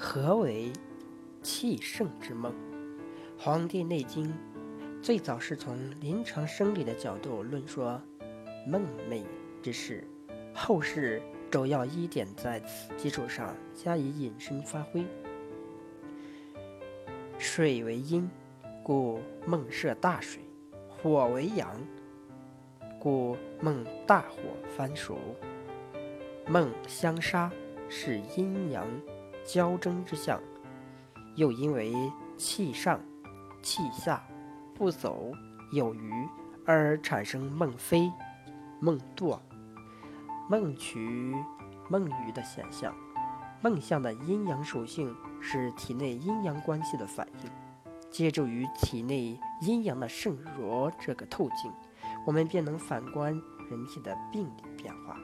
何为气盛之梦？《黄帝内经》最早是从临床生理的角度论说梦寐之事，后世主要依点在此基础上加以引申发挥。水为阴，故梦涉大水；火为阳，故梦大火翻熟。梦相杀，是阴阳交争之象，又因为气上。气下不走有余，而产生梦飞、梦堕、梦曲、梦余的现象。梦象的阴阳属性是体内阴阳关系的反应。借助于体内阴阳的盛弱这个透镜，我们便能反观人体的病理变化。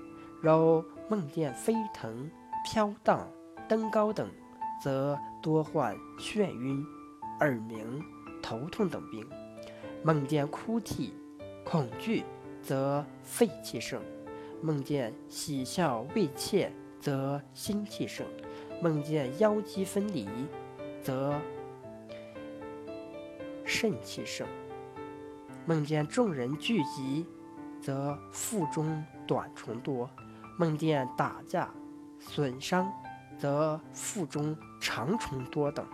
如梦见飞腾、飘荡、登高等，则多患眩晕、耳鸣。头痛等病，梦见哭啼、恐惧，则肺气盛；梦见喜笑未切，则心气盛；梦见腰肌分离，则肾气盛；梦见众人聚集，则腹中短虫多；梦见打架、损伤，则腹中长虫多等。